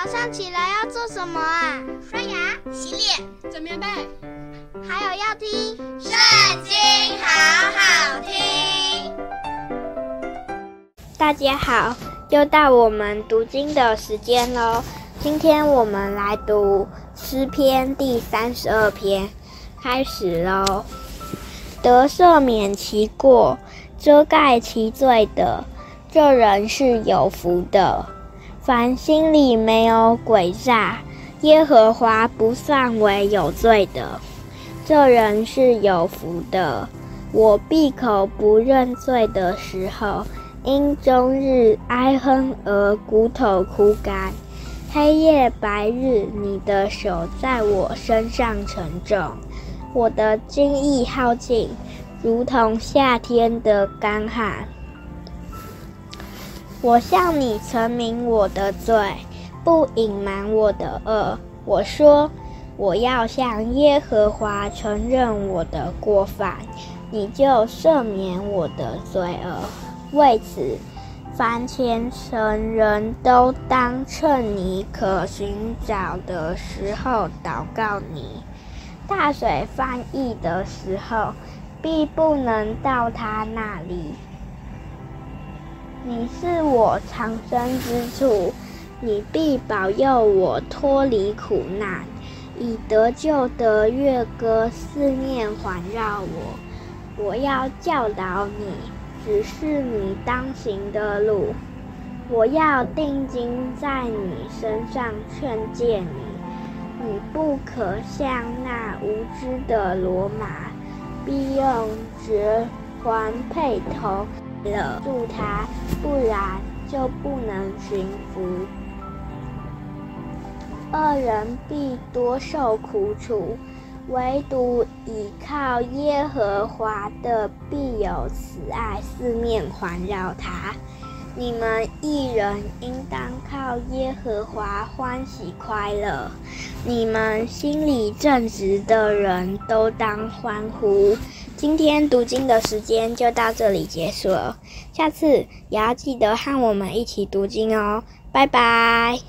早上起来要做什么啊？刷牙、洗脸、整棉被，还有要听《圣经》，好好听。大家好，又到我们读经的时间喽。今天我们来读诗篇第三十二篇，开始喽。得赦免其过、遮盖其罪的，这人是有福的。凡心里没有诡诈，耶和华不算为有罪的，这人是有福的。我闭口不认罪的时候，因终日哀哼而骨头枯干，黑夜白日，你的手在我身上沉重，我的精意耗尽，如同夏天的干旱。我向你陈明我的罪，不隐瞒我的恶。我说，我要向耶和华承认我的过犯，你就赦免我的罪恶。为此，凡虔诚人都当趁你可寻找的时候祷告你。大水泛溢的时候，必不能到他那里。你是我藏身之处，你必保佑我脱离苦难，以得救的乐歌四面环绕我。我要教导你，指示你当行的路。我要定睛在你身上劝诫你，你不可像那无知的骡马，必用嚼环配头。了住他，不然就不能寻福。二人必多受苦楚，唯独倚靠耶和华的，必有慈爱四面环绕他。你们一人应当靠耶和华欢喜快乐，你们心里正直的人都当欢呼。今天读经的时间就到这里结束了，下次也要记得和我们一起读经哦，拜拜。